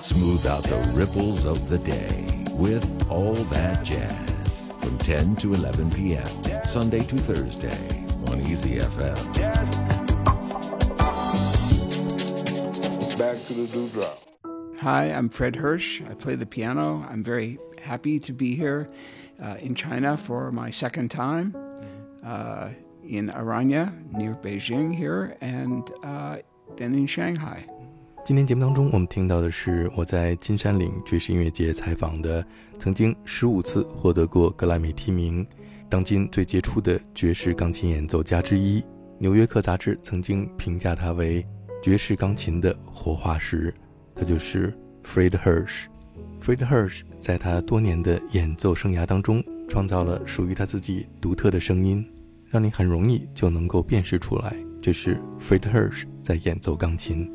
Smooth out the ripples of the day with All That Jazz from 10 to 11 p.m. Sunday to Thursday on Easy FM. Back to the dewdrop. Hi, I'm Fred Hersch. I play the piano. I'm very happy to be here uh, in China for my second time uh, in Aranya near Beijing here, and uh, then in Shanghai. 今天节目当中，我们听到的是我在金山岭爵士音乐节采访的，曾经十五次获得过格莱美提名，当今最杰出的爵士钢琴演奏家之一。《纽约客》杂志曾经评价他为爵士钢琴的活化石，他就是 Fred Hirsch。Fred Hirsch 在他多年的演奏生涯当中，创造了属于他自己独特的声音，让你很容易就能够辨识出来，这是 Fred Hirsch 在演奏钢琴。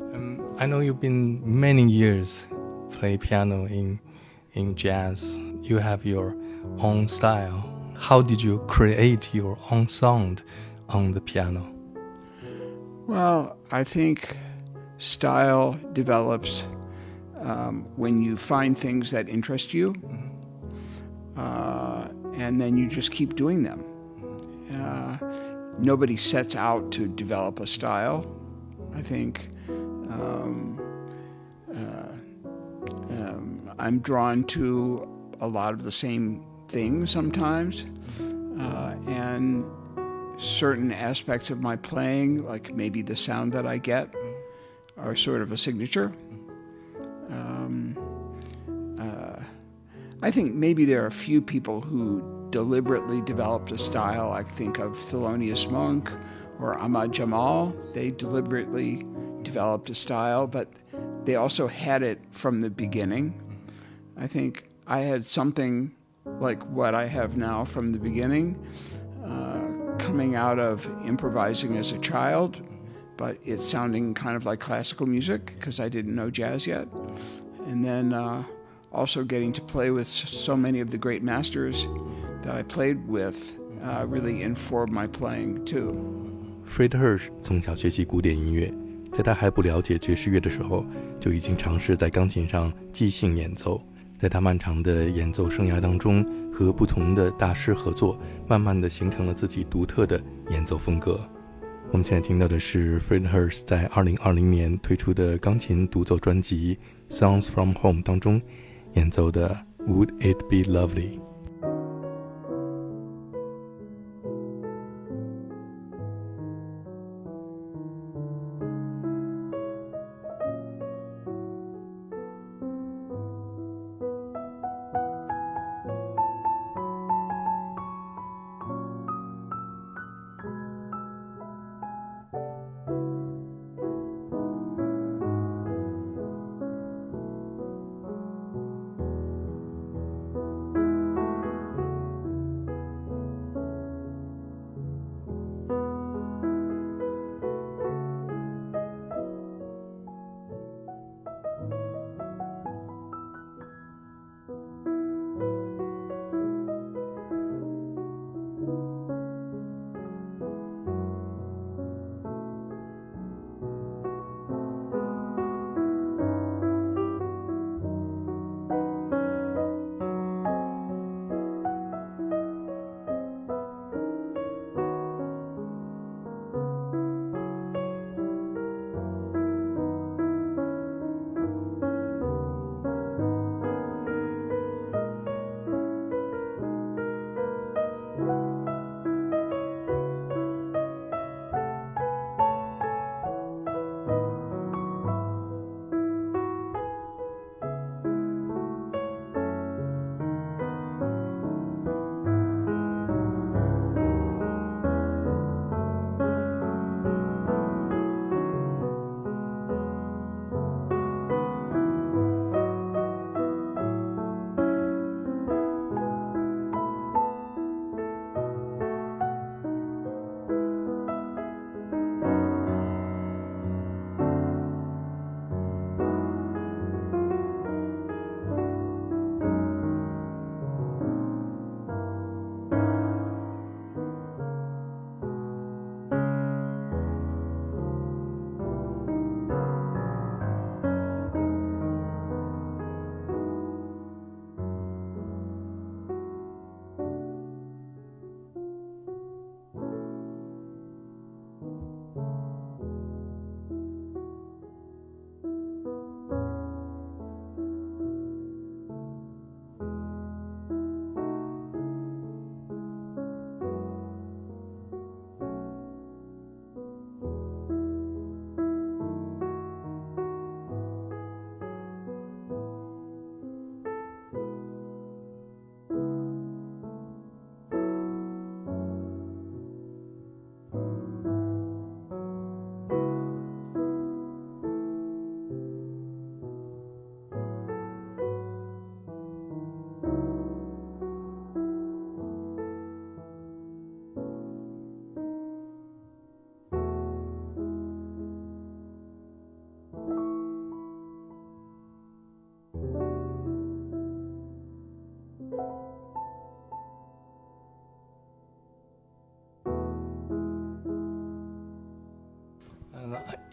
I know you've been many years play piano in in jazz. You have your own style. How did you create your own sound on the piano? Well, I think style develops um, when you find things that interest you, uh, and then you just keep doing them. Uh, nobody sets out to develop a style. I think um, uh, um, I'm drawn to a lot of the same things sometimes, uh, and certain aspects of my playing, like maybe the sound that I get, are sort of a signature. Um, uh, I think maybe there are a few people who deliberately developed a style. I think of Thelonious Monk or Ahmad Jamal. They deliberately developed a style, but they also had it from the beginning. I think I had something like what I have now from the beginning, uh, coming out of improvising as a child, but it's sounding kind of like classical music because I didn't know jazz yet. And then uh, also getting to play with so many of the great masters that I played with uh, really informed my playing too. Fred Hersch 从小学习古典音乐，在他还不了解爵士乐的时候，就已经尝试在钢琴上即兴演奏。在他漫长的演奏生涯当中，和不同的大师合作，慢慢的形成了自己独特的演奏风格。我们现在听到的是 Fred Hirsch 在2020年推出的钢琴独奏专辑《Songs from Home》当中演奏的《Would It Be Lovely》。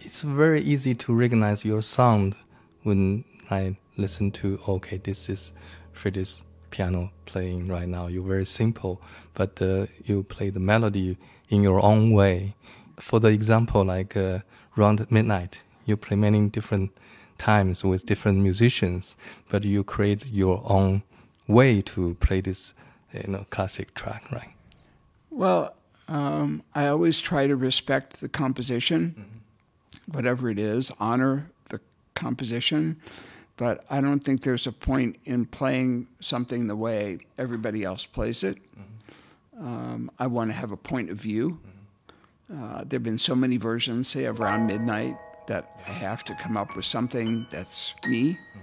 It's very easy to recognize your sound when I listen to okay, this is Freddie's piano playing right now. You're very simple, but uh, you play the melody in your own way. For the example, like uh, around midnight, you play many different times with different musicians, but you create your own way to play this, you know, classic track, right? Well, um, I always try to respect the composition, mm-hmm. Whatever it is, honor the composition. But I don't think there's a point in playing something the way everybody else plays it. Mm-hmm. Um, I want to have a point of view. Mm-hmm. Uh, there have been so many versions, say, of Around Midnight, that I have to come up with something that's me. Mm-hmm.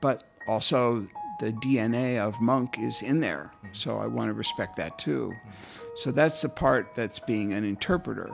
But also, the DNA of Monk is in there. Mm-hmm. So I want to respect that too. Mm-hmm. So that's the part that's being an interpreter.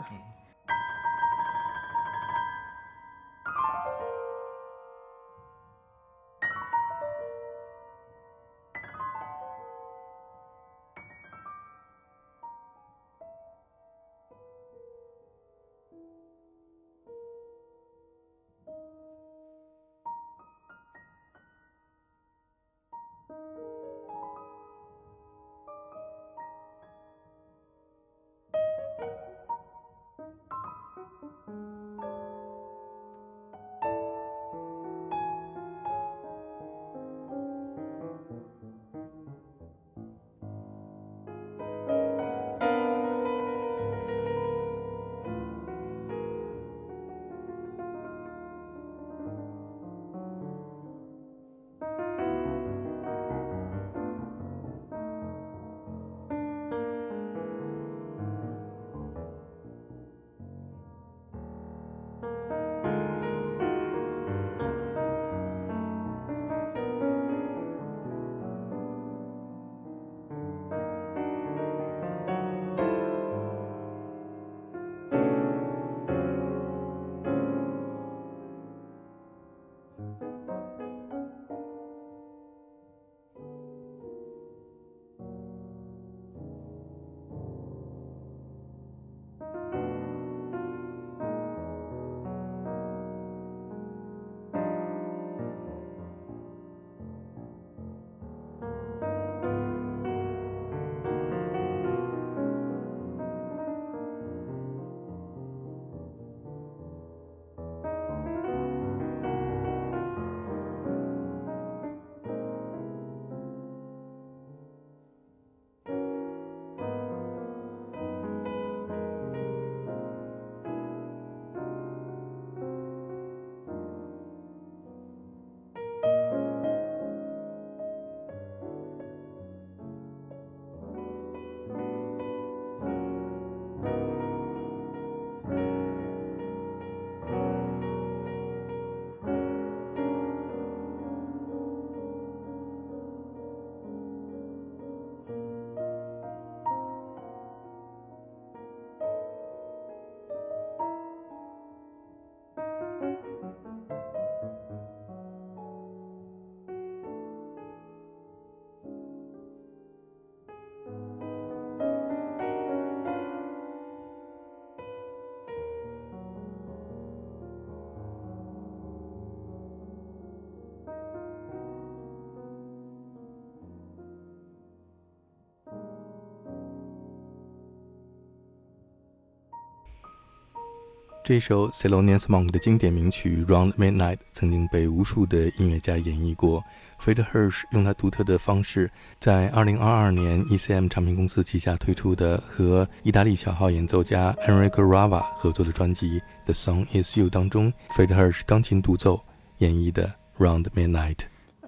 这首 Thelonious Monk 的经典名曲《Round Midnight》曾经被无数的音乐家演绎过。Fred Hersch 用他独特的方式，在2022年 ECM 唱片公司旗下推出的和意大利小号演奏家 Enrico Rava 合作的专辑《The Song Is You》当中，Fred Hersch 钢琴独奏演绎的《Round Midnight》。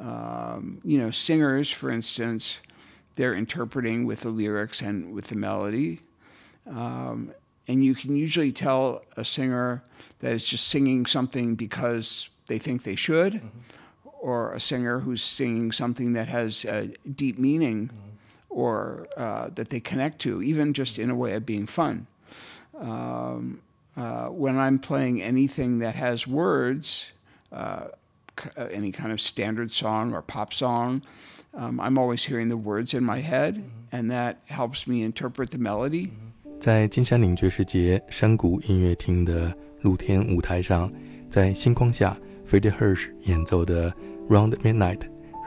Um, you know, singers, for instance, they're interpreting with the lyrics and with the melody. Um, and you can usually tell a singer that is just singing something because they think they should, mm-hmm. or a singer who's singing something that has a deep meaning mm-hmm. or uh, that they connect to, even just in a way of being fun. Um, uh, when I'm playing anything that has words, uh, uh, any kind of standard song or pop song, um, I'm always hearing the words in my head, mm-hmm. and that helps me interpret the melody. 在金山岭爵士节山谷音乐厅的露天舞台上，在星光下，Freddie Hirsch 演奏的《Round Midnight》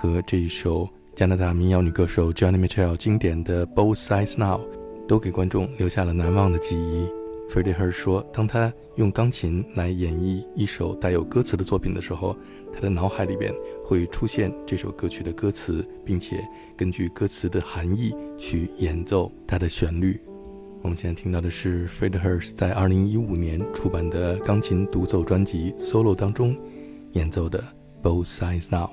和这一首加拿大民谣女歌手 Johnny Mitchell 经典的《Both Sides Now》，都给观众留下了难忘的记忆。Freddie Hirsch 说，当他用钢琴来演绎一首带有歌词的作品的时候，他的脑海里边会出现这首歌曲的歌词，并且根据歌词的含义去演奏它的旋律。我们现在听到的是 Fred Hirsch 在二零一五年出版的钢琴独奏专辑《Solo》当中演奏的《Both Sides Now》。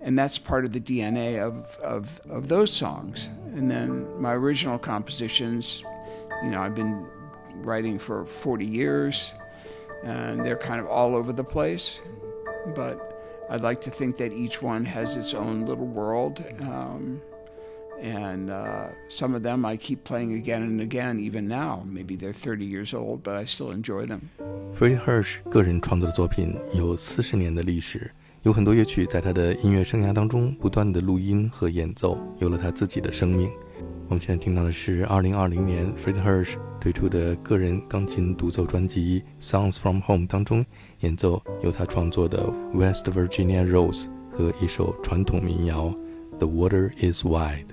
and that's part of the DNA of, of, of those songs. And then my original compositions, you know, I've been writing for 40 years, and they're kind of all over the place. But I'd like to think that each one has its own little world. Um, and uh, some of them I keep playing again and again, even now. Maybe they're 30 years old, but I still enjoy them. Freddie Hersch 有很多乐曲在他的音乐生涯当中不断的录音和演奏，有了他自己的生命。我们现在听到的是2020年 Fred Hirsch 推出的个人钢琴独奏专辑《Songs from Home》当中演奏由他创作的《West Virginia Rose》和一首传统民谣《The Water Is Wide》。